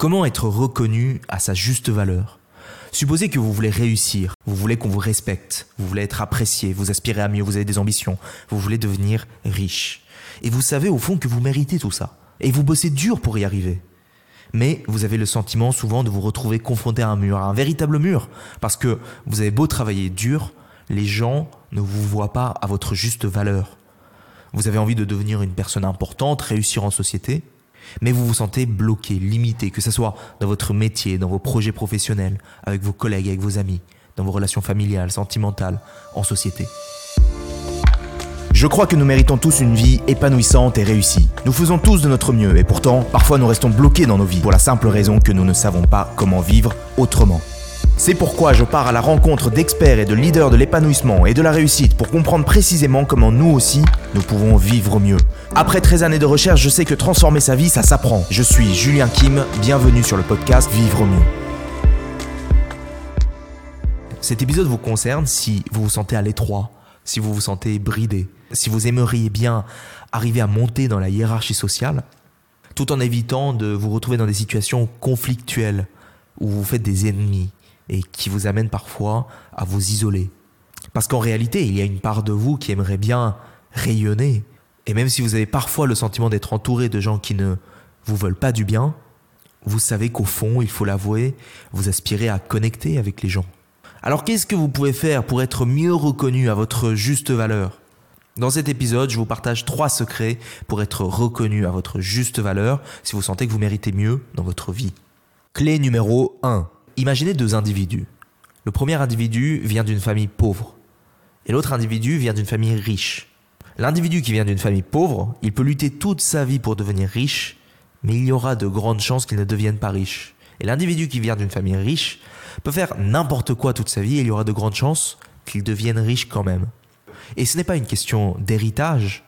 Comment être reconnu à sa juste valeur? Supposez que vous voulez réussir, vous voulez qu'on vous respecte, vous voulez être apprécié, vous aspirez à mieux, vous avez des ambitions, vous voulez devenir riche. Et vous savez au fond que vous méritez tout ça. Et vous bossez dur pour y arriver. Mais vous avez le sentiment souvent de vous retrouver confronté à un mur, à un véritable mur. Parce que vous avez beau travailler dur, les gens ne vous voient pas à votre juste valeur. Vous avez envie de devenir une personne importante, réussir en société, mais vous vous sentez bloqué, limité, que ce soit dans votre métier, dans vos projets professionnels, avec vos collègues, avec vos amis, dans vos relations familiales, sentimentales, en société. Je crois que nous méritons tous une vie épanouissante et réussie. Nous faisons tous de notre mieux et pourtant, parfois nous restons bloqués dans nos vies pour la simple raison que nous ne savons pas comment vivre autrement. C'est pourquoi je pars à la rencontre d'experts et de leaders de l'épanouissement et de la réussite pour comprendre précisément comment nous aussi, nous pouvons vivre mieux. Après 13 années de recherche, je sais que transformer sa vie, ça s'apprend. Je suis Julien Kim, bienvenue sur le podcast Vivre mieux. Cet épisode vous concerne si vous vous sentez à l'étroit, si vous vous sentez bridé, si vous aimeriez bien arriver à monter dans la hiérarchie sociale, tout en évitant de vous retrouver dans des situations conflictuelles où vous faites des ennemis, et qui vous amène parfois à vous isoler. Parce qu'en réalité, il y a une part de vous qui aimerait bien rayonner. Et même si vous avez parfois le sentiment d'être entouré de gens qui ne vous veulent pas du bien, vous savez qu'au fond, il faut l'avouer, vous aspirez à connecter avec les gens. Alors qu'est-ce que vous pouvez faire pour être mieux reconnu à votre juste valeur? Dans cet épisode, je vous partage trois secrets pour être reconnu à votre juste valeur si vous sentez que vous méritez mieux dans votre vie. Clé numéro 1. Imaginez deux individus. Le premier individu vient d'une famille pauvre et l'autre individu vient d'une famille riche. L'individu qui vient d'une famille pauvre, il peut lutter toute sa vie pour devenir riche, mais il y aura de grandes chances qu'il ne devienne pas riche. Et l'individu qui vient d'une famille riche peut faire n'importe quoi toute sa vie et il y aura de grandes chances qu'il devienne riche quand même. Et ce n'est pas une question d'héritage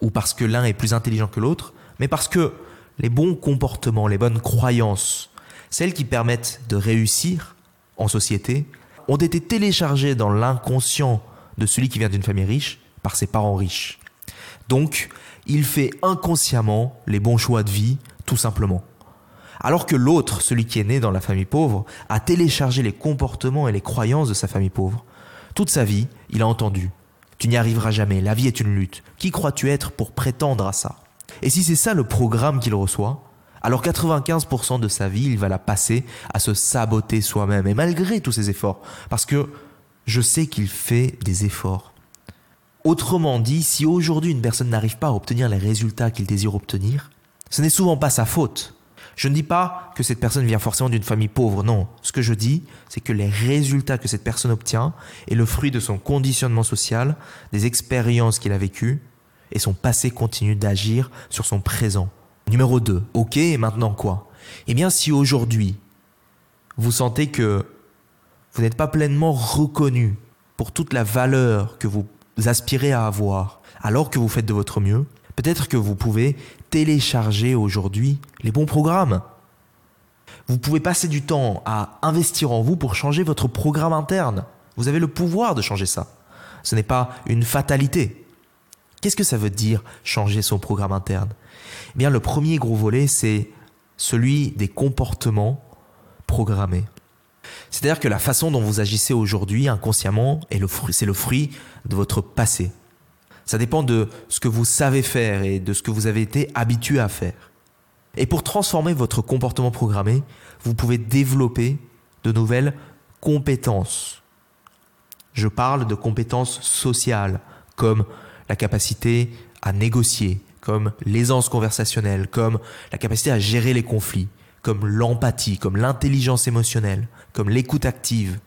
ou parce que l'un est plus intelligent que l'autre, mais parce que les bons comportements, les bonnes croyances, celles qui permettent de réussir en société, ont été téléchargées dans l'inconscient de celui qui vient d'une famille riche par ses parents riches. Donc, il fait inconsciemment les bons choix de vie, tout simplement. Alors que l'autre, celui qui est né dans la famille pauvre, a téléchargé les comportements et les croyances de sa famille pauvre. Toute sa vie, il a entendu Tu n'y arriveras jamais, la vie est une lutte. Qui crois-tu être pour prétendre à ça? Et si c'est ça le programme qu'il reçoit, alors 95% de sa vie, il va la passer à se saboter soi-même, et malgré tous ses efforts, parce que je sais qu'il fait des efforts. Autrement dit, si aujourd'hui une personne n'arrive pas à obtenir les résultats qu'il désire obtenir, ce n'est souvent pas sa faute. Je ne dis pas que cette personne vient forcément d'une famille pauvre, non. Ce que je dis, c'est que les résultats que cette personne obtient est le fruit de son conditionnement social, des expériences qu'il a vécues, et son passé continue d'agir sur son présent. Numéro 2. Ok, et maintenant quoi? Eh bien, si aujourd'hui, vous sentez que vous n'êtes pas pleinement reconnu pour toute la valeur que vous aspirez à avoir, alors que vous faites de votre mieux, peut-être que vous pouvez télécharger aujourd'hui les bons programmes. Vous pouvez passer du temps à investir en vous pour changer votre programme interne. Vous avez le pouvoir de changer ça. Ce n'est pas une fatalité. Qu'est-ce que ça veut dire changer son programme interne? Eh bien, le premier gros volet, c'est celui des comportements programmés. C'est-à-dire que la façon dont vous agissez aujourd'hui inconsciemment est le fruit, c'est le fruit de votre passé. Ça dépend de ce que vous savez faire et de ce que vous avez été habitué à faire. Et pour transformer votre comportement programmé, vous pouvez développer de nouvelles compétences. Je parle de compétences sociales, comme la capacité à négocier, comme l'aisance conversationnelle, comme la capacité à gérer les conflits, comme l'empathie, comme l'intelligence émotionnelle, comme l'écoute active,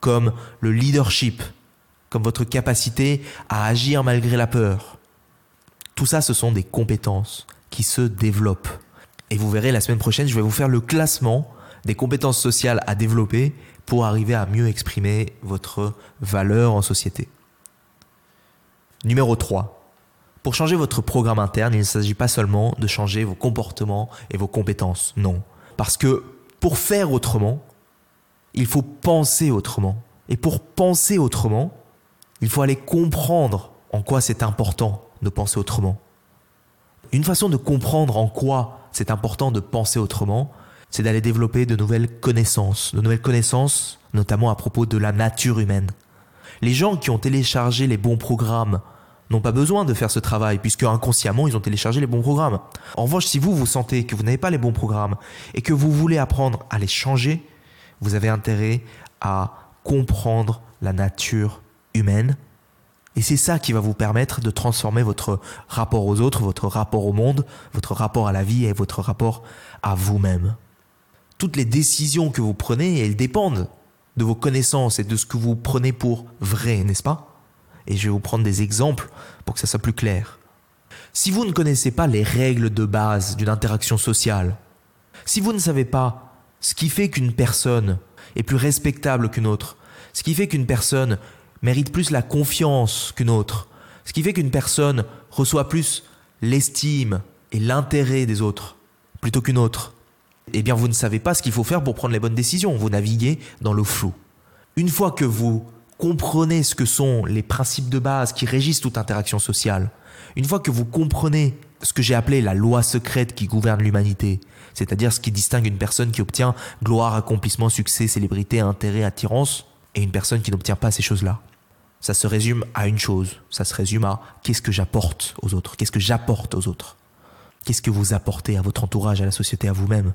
comme le leadership, comme votre capacité à agir malgré la peur. Tout ça, ce sont des compétences qui se développent. Et vous verrez, la semaine prochaine, je vais vous faire le classement des compétences sociales à développer pour arriver à mieux exprimer votre valeur en société. Numéro 3. Pour changer votre programme interne, il ne s'agit pas seulement de changer vos comportements et vos compétences, non. Parce que pour faire autrement, il faut penser autrement. Et pour penser autrement, il faut aller comprendre en quoi c'est important de penser autrement. Une façon de comprendre en quoi c'est important de penser autrement, c'est d'aller développer de nouvelles connaissances, de nouvelles connaissances notamment à propos de la nature humaine. Les gens qui ont téléchargé les bons programmes n'ont pas besoin de faire ce travail, puisque inconsciemment, ils ont téléchargé les bons programmes. En revanche, si vous, vous sentez que vous n'avez pas les bons programmes et que vous voulez apprendre à les changer, vous avez intérêt à comprendre la nature humaine. Et c'est ça qui va vous permettre de transformer votre rapport aux autres, votre rapport au monde, votre rapport à la vie et votre rapport à vous-même. Toutes les décisions que vous prenez, elles dépendent de vos connaissances et de ce que vous prenez pour vrai, n'est-ce pas? Et je vais vous prendre des exemples pour que ça soit plus clair. Si vous ne connaissez pas les règles de base d'une interaction sociale, si vous ne savez pas ce qui fait qu'une personne est plus respectable qu'une autre, ce qui fait qu'une personne mérite plus la confiance qu'une autre, ce qui fait qu'une personne reçoit plus l'estime et l'intérêt des autres plutôt qu'une autre, eh bien vous ne savez pas ce qu'il faut faire pour prendre les bonnes décisions. Vous naviguez dans le flou. Une fois que vous comprenez ce que sont les principes de base qui régissent toute interaction sociale, une fois que vous comprenez ce que j'ai appelé la loi secrète qui gouverne l'humanité, c'est-à-dire ce qui distingue une personne qui obtient gloire, accomplissement, succès, célébrité, intérêt, attirance, et une personne qui n'obtient pas ces choses-là. Ça se résume à une chose, ça se résume à qu'est-ce que j'apporte aux autres, qu'est-ce que j'apporte aux autres, qu'est-ce que vous apportez à votre entourage, à la société, à vous-même,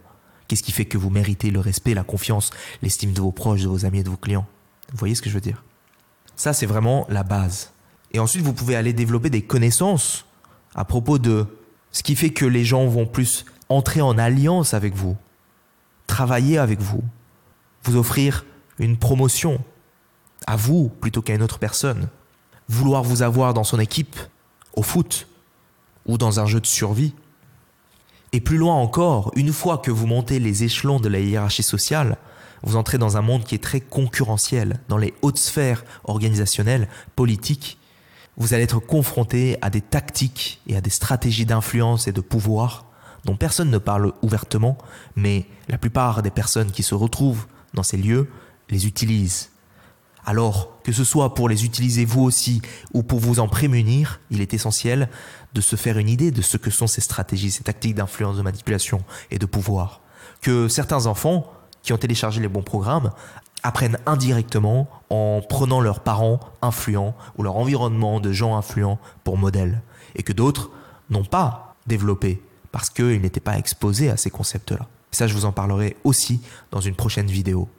Qu'est-ce qui fait que vous méritez le respect, la confiance, l'estime de vos proches, de vos amis et de vos clients? Vous voyez ce que je veux dire? Ça, c'est vraiment la base. Et ensuite, vous pouvez aller développer des connaissances à propos de ce qui fait que les gens vont plus entrer en alliance avec vous, travailler avec vous, vous offrir une promotion à vous plutôt qu'à une autre personne, vouloir vous avoir dans son équipe, au foot ou dans un jeu de survie. Et plus loin encore, une fois que vous montez les échelons de la hiérarchie sociale, vous entrez dans un monde qui est très concurrentiel, dans les hautes sphères organisationnelles, politiques. Vous allez être confronté à des tactiques et à des stratégies d'influence et de pouvoir dont personne ne parle ouvertement, mais la plupart des personnes qui se retrouvent dans ces lieux les utilisent. Alors, que ce soit pour les utiliser vous aussi ou pour vous en prémunir, il est essentiel de se faire une idée de ce que sont ces stratégies, ces tactiques d'influence, de manipulation et de pouvoir. Que certains enfants qui ont téléchargé les bons programmes apprennent indirectement en prenant leurs parents influents ou leur environnement de gens influents pour modèle. Et que d'autres n'ont pas développé parce qu'ils n'étaient pas exposés à ces concepts-là. Ça, je vous en parlerai aussi dans une prochaine vidéo.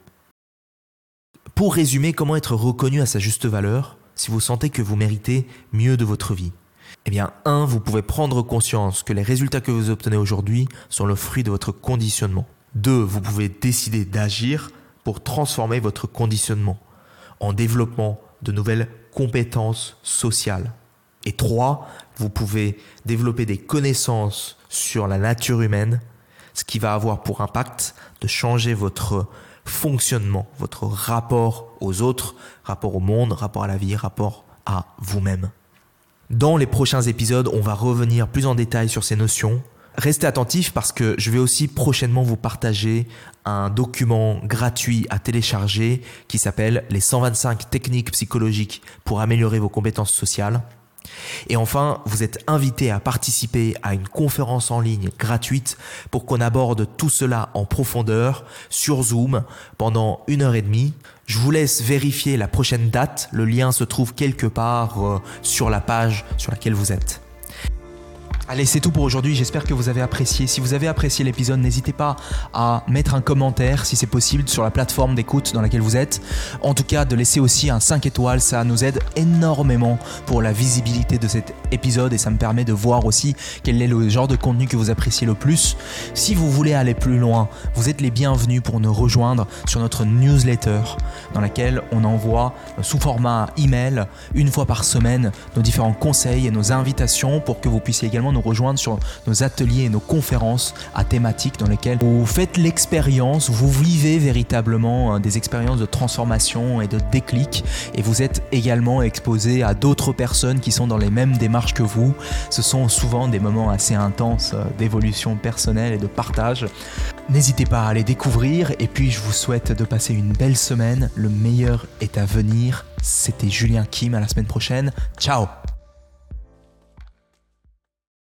Pour résumer, comment être reconnu à sa juste valeur si vous sentez que vous méritez mieux de votre vie? Eh bien, un, vous pouvez prendre conscience que les résultats que vous obtenez aujourd'hui sont le fruit de votre conditionnement. Deux, vous pouvez décider d'agir pour transformer votre conditionnement en développement de nouvelles compétences sociales. Et trois, vous pouvez développer des connaissances sur la nature humaine, ce qui va avoir pour impact de changer votre fonctionnement, votre rapport aux autres, rapport au monde, rapport à la vie, rapport à vous-même. Dans les prochains épisodes, on va revenir plus en détail sur ces notions. Restez attentifs parce que je vais aussi prochainement vous partager un document gratuit à télécharger qui s'appelle les 125 techniques psychologiques pour améliorer vos compétences sociales. Et enfin, vous êtes invité à participer à une conférence en ligne gratuite pour qu'on aborde tout cela en profondeur sur Zoom pendant une heure et demie. Je vous laisse vérifier la prochaine date. Le lien se trouve quelque part euh, sur la page sur laquelle vous êtes. Allez, c'est tout pour aujourd'hui. J'espère que vous avez apprécié. Si vous avez apprécié l'épisode, n'hésitez pas à mettre un commentaire si c'est possible sur la plateforme d'écoute dans laquelle vous êtes. En tout cas, de laisser aussi un 5 étoiles, ça nous aide énormément pour la visibilité de cet épisode et ça me permet de voir aussi quel est le genre de contenu que vous appréciez le plus. Si vous voulez aller plus loin, vous êtes les bienvenus pour nous rejoindre sur notre newsletter dans laquelle on envoie sous format email une fois par semaine nos différents conseils et nos invitations pour que vous puissiez également rejoindre sur nos ateliers et nos conférences à thématiques dans lesquelles vous faites l'expérience, vous vivez véritablement hein, des expériences de transformation et de déclic et vous êtes également exposé à d'autres personnes qui sont dans les mêmes démarches que vous. Ce sont souvent des moments assez intenses euh, d'évolution personnelle et de partage. N'hésitez pas à les découvrir et puis je vous souhaite de passer une belle semaine. Le meilleur est à venir. C'était Julien Kim à la semaine prochaine. Ciao